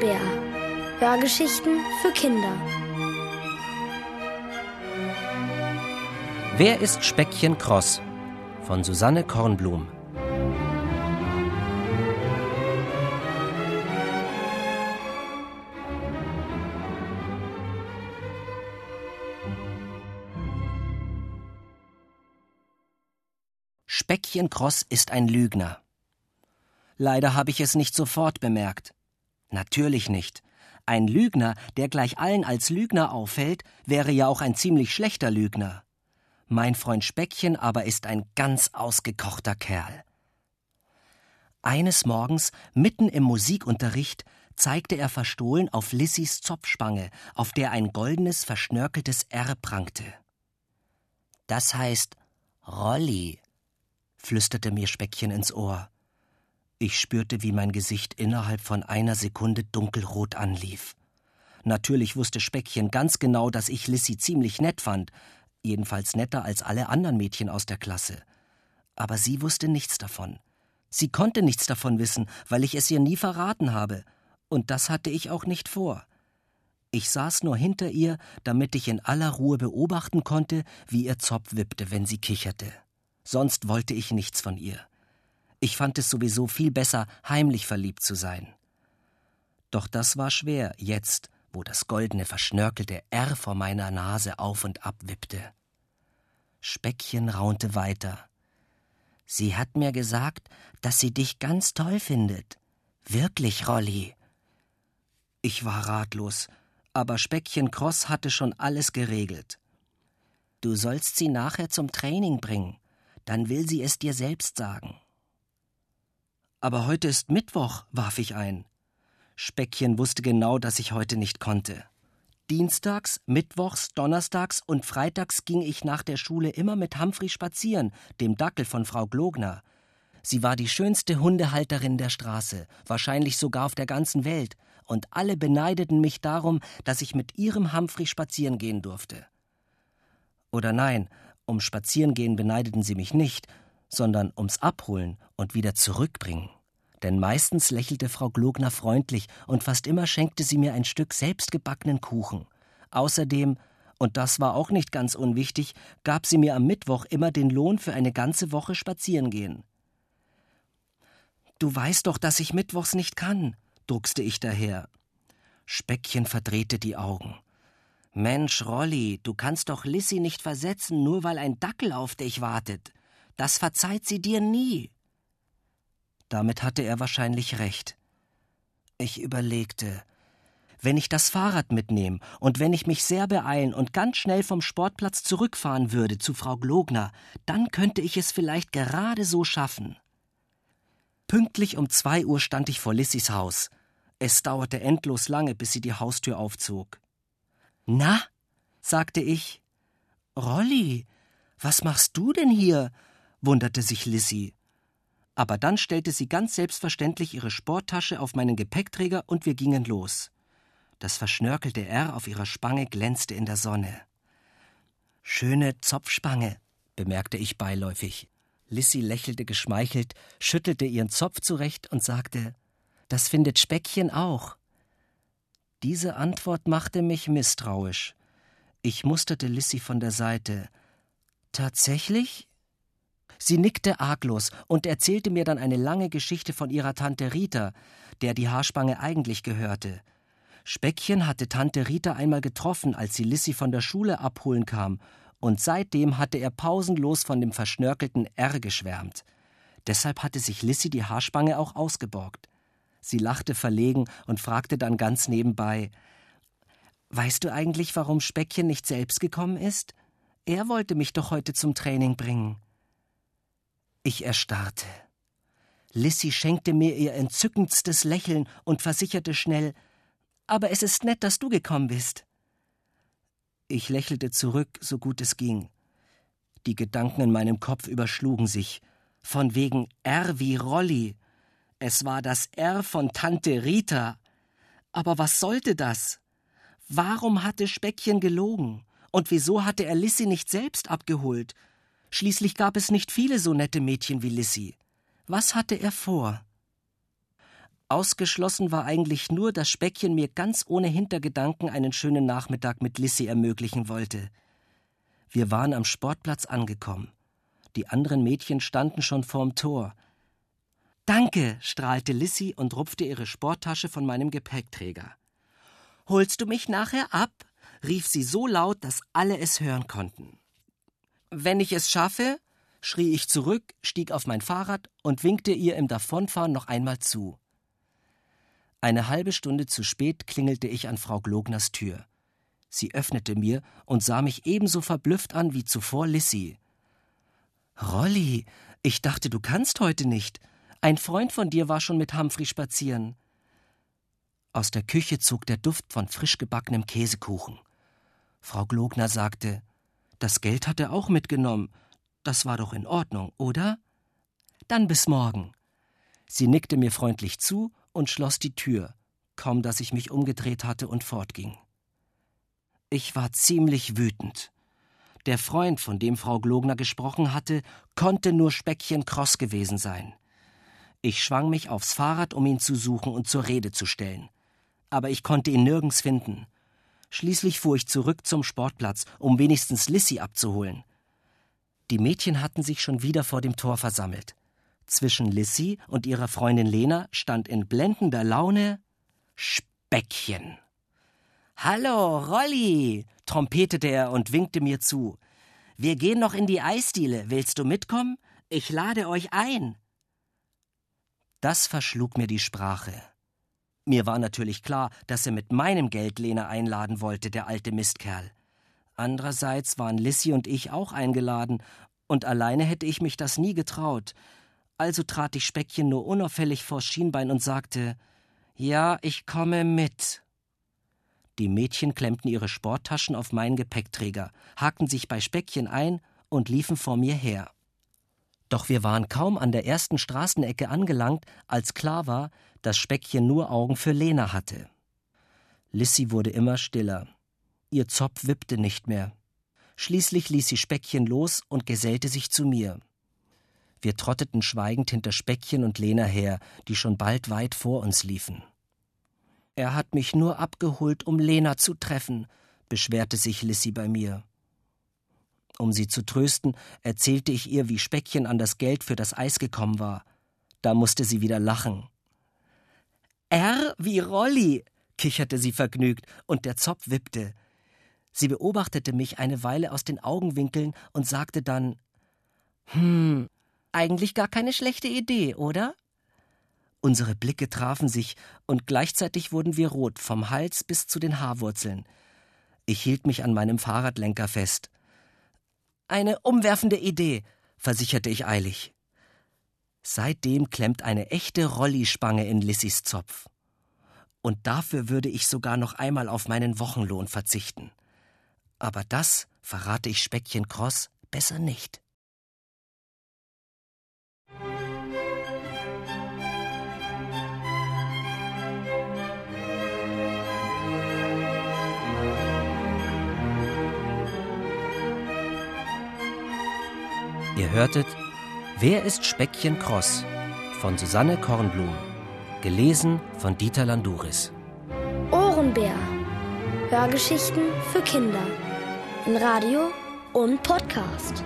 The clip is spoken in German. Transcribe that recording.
Bär. Hörgeschichten für Kinder. Wer ist Speckchen Kross? Von Susanne Kornblum. Speckchen Kross ist ein Lügner. Leider habe ich es nicht sofort bemerkt. Natürlich nicht. Ein Lügner, der gleich allen als Lügner auffällt, wäre ja auch ein ziemlich schlechter Lügner. Mein Freund Speckchen aber ist ein ganz ausgekochter Kerl. Eines Morgens, mitten im Musikunterricht, zeigte er verstohlen auf Lissys Zopfspange, auf der ein goldenes, verschnörkeltes R prangte. Das heißt Rolli, flüsterte mir Speckchen ins Ohr. Ich spürte, wie mein Gesicht innerhalb von einer Sekunde dunkelrot anlief. Natürlich wusste Speckchen ganz genau, dass ich Lissy ziemlich nett fand, jedenfalls netter als alle anderen Mädchen aus der Klasse. Aber sie wusste nichts davon. Sie konnte nichts davon wissen, weil ich es ihr nie verraten habe, und das hatte ich auch nicht vor. Ich saß nur hinter ihr, damit ich in aller Ruhe beobachten konnte, wie ihr Zopf wippte, wenn sie kicherte. Sonst wollte ich nichts von ihr. Ich fand es sowieso viel besser, heimlich verliebt zu sein. Doch das war schwer, jetzt, wo das goldene, verschnörkelte R vor meiner Nase auf und ab wippte. Speckchen raunte weiter. Sie hat mir gesagt, dass sie dich ganz toll findet. Wirklich, Rolli. Ich war ratlos, aber Speckchen Cross hatte schon alles geregelt. Du sollst sie nachher zum Training bringen, dann will sie es dir selbst sagen. Aber heute ist Mittwoch, warf ich ein. Speckchen wusste genau, dass ich heute nicht konnte. Dienstags, Mittwochs, Donnerstags und Freitags ging ich nach der Schule immer mit Humphrey spazieren, dem Dackel von Frau Glogner. Sie war die schönste Hundehalterin der Straße, wahrscheinlich sogar auf der ganzen Welt, und alle beneideten mich darum, dass ich mit ihrem Humphrey spazieren gehen durfte. Oder nein, um Spazierengehen beneideten sie mich nicht, sondern ums Abholen und wieder zurückbringen. Denn meistens lächelte Frau Glogner freundlich und fast immer schenkte sie mir ein Stück selbstgebackenen Kuchen. Außerdem, und das war auch nicht ganz unwichtig, gab sie mir am Mittwoch immer den Lohn für eine ganze Woche spazierengehen. Du weißt doch, dass ich mittwochs nicht kann, druckste ich daher. Speckchen verdrehte die Augen. Mensch, Rolli, du kannst doch Lissy nicht versetzen, nur weil ein Dackel auf dich wartet. Das verzeiht sie dir nie. Damit hatte er wahrscheinlich recht. Ich überlegte, wenn ich das Fahrrad mitnehme und wenn ich mich sehr beeilen und ganz schnell vom Sportplatz zurückfahren würde zu Frau Glogner, dann könnte ich es vielleicht gerade so schaffen. Pünktlich um zwei Uhr stand ich vor Lissys Haus. Es dauerte endlos lange, bis sie die Haustür aufzog. Na? sagte ich. Rolli, was machst du denn hier? Wunderte sich Lissy. Aber dann stellte sie ganz selbstverständlich ihre Sporttasche auf meinen Gepäckträger und wir gingen los. Das verschnörkelte R auf ihrer Spange glänzte in der Sonne. Schöne Zopfspange, bemerkte ich beiläufig. Lissy lächelte geschmeichelt, schüttelte ihren Zopf zurecht und sagte: Das findet Speckchen auch. Diese Antwort machte mich misstrauisch. Ich musterte Lissy von der Seite. Tatsächlich? Sie nickte arglos und erzählte mir dann eine lange Geschichte von ihrer Tante Rita, der die Haarspange eigentlich gehörte. Speckchen hatte Tante Rita einmal getroffen, als sie Lissy von der Schule abholen kam, und seitdem hatte er pausenlos von dem verschnörkelten R geschwärmt. Deshalb hatte sich Lissy die Haarspange auch ausgeborgt. Sie lachte verlegen und fragte dann ganz nebenbei Weißt du eigentlich, warum Speckchen nicht selbst gekommen ist? Er wollte mich doch heute zum Training bringen. Ich erstarrte. Lissy schenkte mir ihr entzückendstes Lächeln und versicherte schnell Aber es ist nett, dass du gekommen bist. Ich lächelte zurück, so gut es ging. Die Gedanken in meinem Kopf überschlugen sich. Von wegen R wie Rolli. Es war das R von Tante Rita. Aber was sollte das? Warum hatte Speckchen gelogen? Und wieso hatte er Lissy nicht selbst abgeholt? Schließlich gab es nicht viele so nette Mädchen wie Lissy. Was hatte er vor? Ausgeschlossen war eigentlich nur, dass Speckchen mir ganz ohne Hintergedanken einen schönen Nachmittag mit Lissy ermöglichen wollte. Wir waren am Sportplatz angekommen. Die anderen Mädchen standen schon vorm Tor. Danke, strahlte Lissy und rupfte ihre Sporttasche von meinem Gepäckträger. Holst du mich nachher ab? rief sie so laut, dass alle es hören konnten. Wenn ich es schaffe, schrie ich zurück, stieg auf mein Fahrrad und winkte ihr im Davonfahren noch einmal zu. Eine halbe Stunde zu spät klingelte ich an Frau Glogners Tür. Sie öffnete mir und sah mich ebenso verblüfft an wie zuvor Lissy. Rolli, ich dachte, du kannst heute nicht. Ein Freund von dir war schon mit Humphrey spazieren. Aus der Küche zog der Duft von frisch gebackenem Käsekuchen. Frau Glogner sagte, das Geld hat er auch mitgenommen. Das war doch in Ordnung, oder? Dann bis morgen. Sie nickte mir freundlich zu und schloss die Tür, kaum dass ich mich umgedreht hatte und fortging. Ich war ziemlich wütend. Der Freund, von dem Frau Glogner gesprochen hatte, konnte nur Speckchen Kross gewesen sein. Ich schwang mich aufs Fahrrad, um ihn zu suchen und zur Rede zu stellen. Aber ich konnte ihn nirgends finden. Schließlich fuhr ich zurück zum Sportplatz, um wenigstens Lissy abzuholen. Die Mädchen hatten sich schon wieder vor dem Tor versammelt. Zwischen Lissy und ihrer Freundin Lena stand in blendender Laune Speckchen. Hallo, Rolli, trompetete er und winkte mir zu. Wir gehen noch in die Eisdiele. Willst du mitkommen? Ich lade euch ein. Das verschlug mir die Sprache. Mir war natürlich klar, dass er mit meinem Geld Lena einladen wollte, der alte Mistkerl. Andererseits waren Lissy und ich auch eingeladen, und alleine hätte ich mich das nie getraut. Also trat ich Speckchen nur unauffällig vors Schienbein und sagte Ja, ich komme mit. Die Mädchen klemmten ihre Sporttaschen auf meinen Gepäckträger, hakten sich bei Speckchen ein und liefen vor mir her. Doch wir waren kaum an der ersten Straßenecke angelangt, als klar war, dass Speckchen nur Augen für Lena hatte. Lissy wurde immer stiller. Ihr Zopf wippte nicht mehr. Schließlich ließ sie Speckchen los und gesellte sich zu mir. Wir trotteten schweigend hinter Speckchen und Lena her, die schon bald weit vor uns liefen. Er hat mich nur abgeholt, um Lena zu treffen, beschwerte sich Lissy bei mir. Um sie zu trösten, erzählte ich ihr, wie Speckchen an das Geld für das Eis gekommen war. Da musste sie wieder lachen. R wie Rolli, kicherte sie vergnügt, und der Zopf wippte. Sie beobachtete mich eine Weile aus den Augenwinkeln und sagte dann Hm, eigentlich gar keine schlechte Idee, oder? Unsere Blicke trafen sich, und gleichzeitig wurden wir rot, vom Hals bis zu den Haarwurzeln. Ich hielt mich an meinem Fahrradlenker fest. Eine umwerfende Idee, versicherte ich eilig. Seitdem klemmt eine echte Rollispange in Lissys Zopf. Und dafür würde ich sogar noch einmal auf meinen Wochenlohn verzichten. Aber das verrate ich Speckchen Cross besser nicht. Ihr hörtet Wer ist Speckchen Cross von Susanne Kornblum, gelesen von Dieter Landuris. Ohrenbär. Hörgeschichten für Kinder in Radio und Podcast.